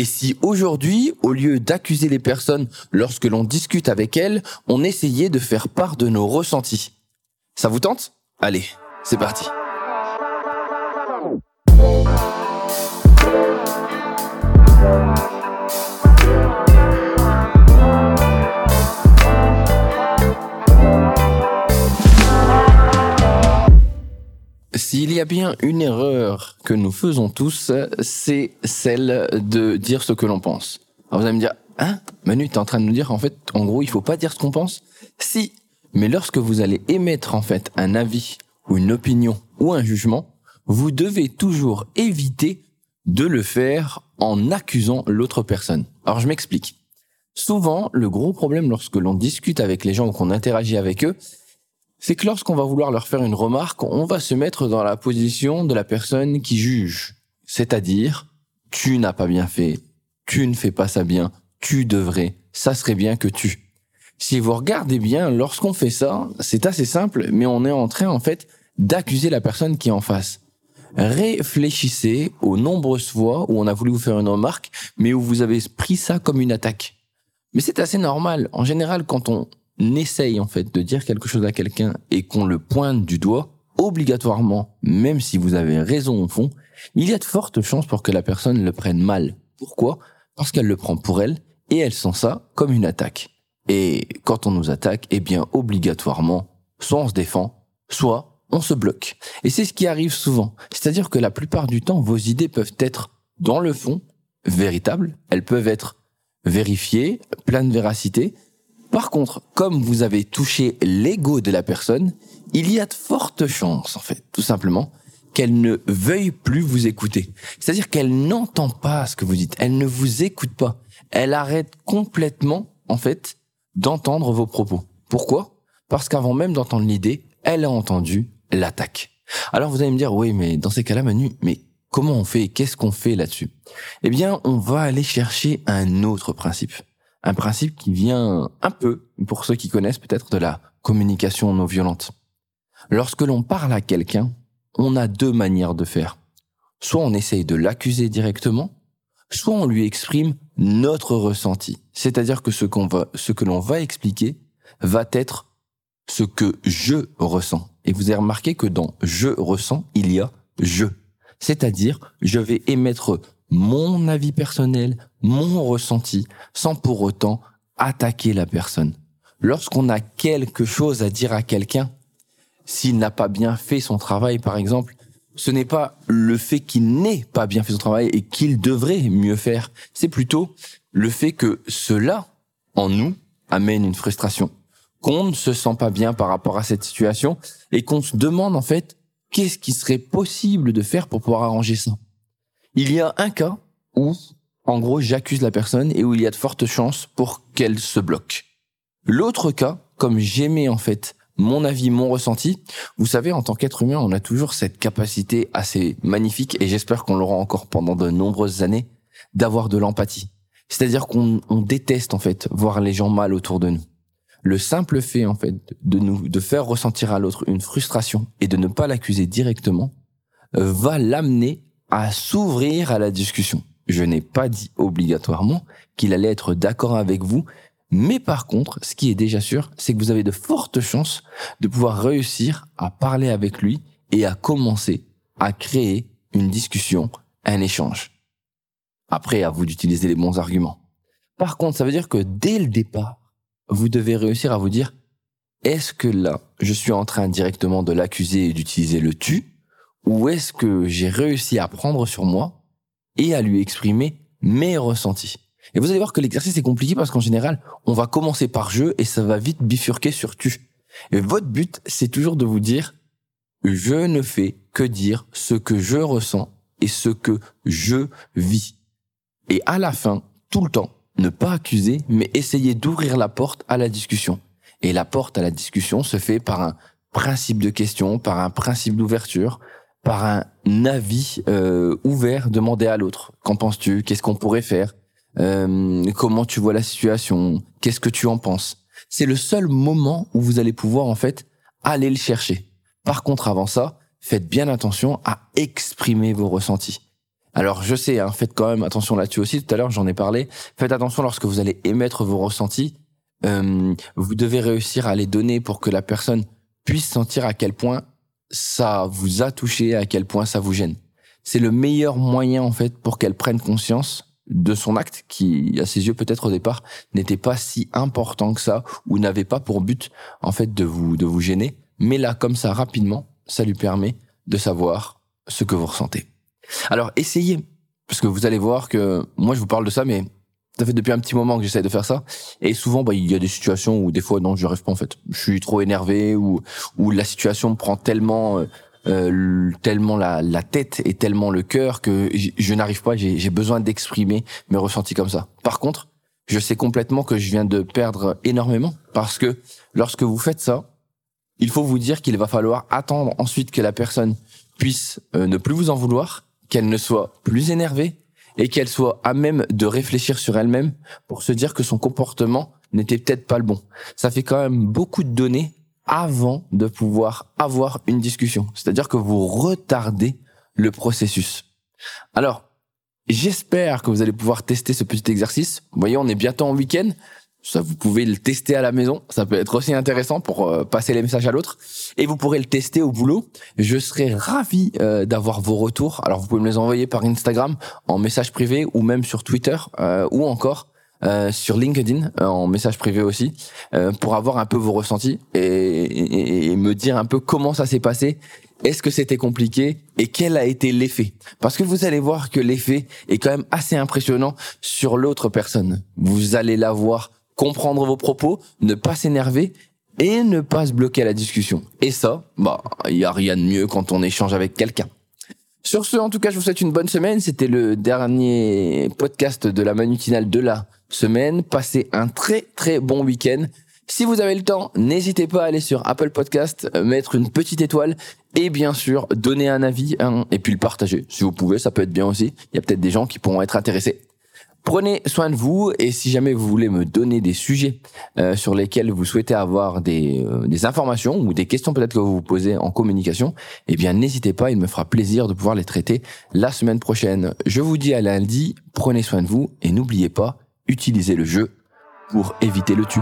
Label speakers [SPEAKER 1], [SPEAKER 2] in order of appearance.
[SPEAKER 1] Et si aujourd'hui, au lieu d'accuser les personnes lorsque l'on discute avec elles, on essayait de faire part de nos ressentis Ça vous tente? Allez, c'est parti. S'il y a bien une erreur que nous faisons tous, c'est celle de dire ce que l'on pense. Alors vous allez me dire, hein, Manu, t'es en train de nous dire, en fait, en gros, il faut pas dire ce qu'on pense? Si. Mais lorsque vous allez émettre, en fait, un avis, ou une opinion, ou un jugement, vous devez toujours éviter de le faire en accusant l'autre personne. Alors je m'explique. Souvent, le gros problème lorsque l'on discute avec les gens ou qu'on interagit avec eux, c'est que lorsqu'on va vouloir leur faire une remarque, on va se mettre dans la position de la personne qui juge. C'est-à-dire, tu n'as pas bien fait, tu ne fais pas ça bien, tu devrais, ça serait bien que tu. Si vous regardez bien, lorsqu'on fait ça, c'est assez simple, mais on est en train, en fait, d'accuser la personne qui est en face. Réfléchissez aux nombreuses fois où on a voulu vous faire une remarque, mais où vous avez pris ça comme une attaque. Mais c'est assez normal. En général, quand on essaye en fait de dire quelque chose à quelqu'un et qu'on le pointe du doigt, obligatoirement, même si vous avez raison au fond, il y a de fortes chances pour que la personne le prenne mal. Pourquoi? Parce qu'elle le prend pour elle et elle sent ça comme une attaque. Et quand on nous attaque, eh bien obligatoirement, soit on se défend, soit on se bloque. Et c'est ce qui arrive souvent. C'est-à-dire que la plupart du temps, vos idées peuvent être, dans le fond, véritables, elles peuvent être vérifiées, pleines de véracité, par contre, comme vous avez touché l'ego de la personne, il y a de fortes chances, en fait, tout simplement, qu'elle ne veuille plus vous écouter. C'est-à-dire qu'elle n'entend pas ce que vous dites. Elle ne vous écoute pas. Elle arrête complètement, en fait, d'entendre vos propos. Pourquoi? Parce qu'avant même d'entendre l'idée, elle a entendu l'attaque. Alors vous allez me dire, oui, mais dans ces cas-là, Manu, mais comment on fait? Qu'est-ce qu'on fait là-dessus? Eh bien, on va aller chercher un autre principe un principe qui vient un peu, pour ceux qui connaissent peut-être, de la communication non violente. Lorsque l'on parle à quelqu'un, on a deux manières de faire. Soit on essaye de l'accuser directement, soit on lui exprime notre ressenti. C'est-à-dire que ce qu'on va, ce que l'on va expliquer va être ce que je ressens. Et vous avez remarqué que dans je ressens, il y a je. C'est-à-dire, je vais émettre mon avis personnel, mon ressenti, sans pour autant attaquer la personne. Lorsqu'on a quelque chose à dire à quelqu'un, s'il n'a pas bien fait son travail, par exemple, ce n'est pas le fait qu'il n'ait pas bien fait son travail et qu'il devrait mieux faire, c'est plutôt le fait que cela, en nous, amène une frustration, qu'on ne se sent pas bien par rapport à cette situation et qu'on se demande en fait qu'est-ce qui serait possible de faire pour pouvoir arranger ça. Il y a un cas où, en gros, j'accuse la personne et où il y a de fortes chances pour qu'elle se bloque. L'autre cas, comme j'aimais en fait mon avis, mon ressenti, vous savez, en tant qu'être humain, on a toujours cette capacité assez magnifique, et j'espère qu'on l'aura encore pendant de nombreuses années, d'avoir de l'empathie. C'est-à-dire qu'on déteste en fait voir les gens mal autour de nous. Le simple fait en fait de nous de faire ressentir à l'autre une frustration et de ne pas l'accuser directement euh, va l'amener à s'ouvrir à la discussion. Je n'ai pas dit obligatoirement qu'il allait être d'accord avec vous, mais par contre, ce qui est déjà sûr, c'est que vous avez de fortes chances de pouvoir réussir à parler avec lui et à commencer à créer une discussion, un échange. Après, à vous d'utiliser les bons arguments. Par contre, ça veut dire que dès le départ, vous devez réussir à vous dire, est-ce que là, je suis en train directement de l'accuser et d'utiliser le tu, ou est-ce que j'ai réussi à prendre sur moi et à lui exprimer mes ressentis? Et vous allez voir que l'exercice est compliqué parce qu'en général, on va commencer par je et ça va vite bifurquer sur tu. Et votre but, c'est toujours de vous dire, je ne fais que dire ce que je ressens et ce que je vis. Et à la fin, tout le temps, ne pas accuser, mais essayer d'ouvrir la porte à la discussion. Et la porte à la discussion se fait par un principe de question, par un principe d'ouverture, par un avis euh, ouvert demandé à l'autre. Qu'en penses-tu? Qu'est-ce qu'on pourrait faire? Euh, Comment tu vois la situation? Qu'est-ce que tu en penses? C'est le seul moment où vous allez pouvoir en fait aller le chercher. Par contre, avant ça, faites bien attention à exprimer vos ressentis. Alors je sais, hein, faites quand même attention là-dessus aussi. Tout à l'heure, j'en ai parlé. Faites attention lorsque vous allez émettre vos ressentis. Euh, vous devez réussir à les donner pour que la personne puisse sentir à quel point ça vous a touché, à quel point ça vous gêne? C'est le meilleur moyen en fait pour qu'elle prenne conscience de son acte qui, à ses yeux peut-être au départ, n'était pas si important que ça ou n'avait pas pour but en fait de vous de vous gêner. Mais là, comme ça, rapidement, ça lui permet de savoir ce que vous ressentez. Alors essayez, parce que vous allez voir que moi je vous parle de ça, mais ça fait depuis un petit moment que j'essaie de faire ça. Et souvent, bah, il y a des situations où des fois, non, je rêve pas en fait. Je suis trop énervé ou ou la situation prend tellement euh, euh, tellement la, la tête et tellement le cœur que je, n'arrive pas. J'ai besoin d'exprimer mes ressentis comme ça. Par contre, je sais complètement que je viens de perdre énormément parce que lorsque vous faites ça, il faut vous dire qu'il va falloir attendre ensuite que la personne puisse euh, ne plus vous en vouloir, qu'elle ne soit plus énervée et qu'elle soit à même de réfléchir sur elle-même pour se dire que son comportement n'était peut-être pas le bon. Ça fait quand même beaucoup de données avant de pouvoir avoir une discussion. C'est-à-dire que vous retardez le processus. Alors, j'espère que vous allez pouvoir tester ce petit exercice. Vous voyez, on est bientôt en week-end. Ça, vous pouvez le tester à la maison. Ça peut être aussi intéressant pour euh, passer les messages à l'autre. Et vous pourrez le tester au boulot. Je serai ravi euh, d'avoir vos retours. Alors, vous pouvez me les envoyer par Instagram, en message privé ou même sur Twitter euh, ou encore sur LinkedIn en message privé aussi pour avoir un peu vos ressentis et, et me dire un peu comment ça s'est passé est-ce que c'était compliqué et quel a été l'effet? Parce que vous allez voir que l'effet est quand même assez impressionnant sur l'autre personne. Vous allez la voir comprendre vos propos, ne pas s'énerver et ne pas se bloquer à la discussion. Et ça, bah, il y a rien de mieux quand on échange avec quelqu'un. Sur ce, en tout cas, je vous souhaite une bonne semaine. C'était le dernier podcast de la manutinale de la semaine. Passez un très très bon week-end. Si vous avez le temps, n'hésitez pas à aller sur Apple Podcast, euh, mettre une petite étoile et bien sûr donner un avis hein, et puis le partager. Si vous pouvez, ça peut être bien aussi. Il y a peut-être des gens qui pourront être intéressés. Prenez soin de vous et si jamais vous voulez me donner des sujets euh, sur lesquels vous souhaitez avoir des, euh, des informations ou des questions peut-être que vous vous posez en communication, eh bien n'hésitez pas, il me fera plaisir de pouvoir les traiter la semaine prochaine. Je vous dis à lundi, prenez soin de vous et n'oubliez pas, utilisez le jeu pour éviter le tu.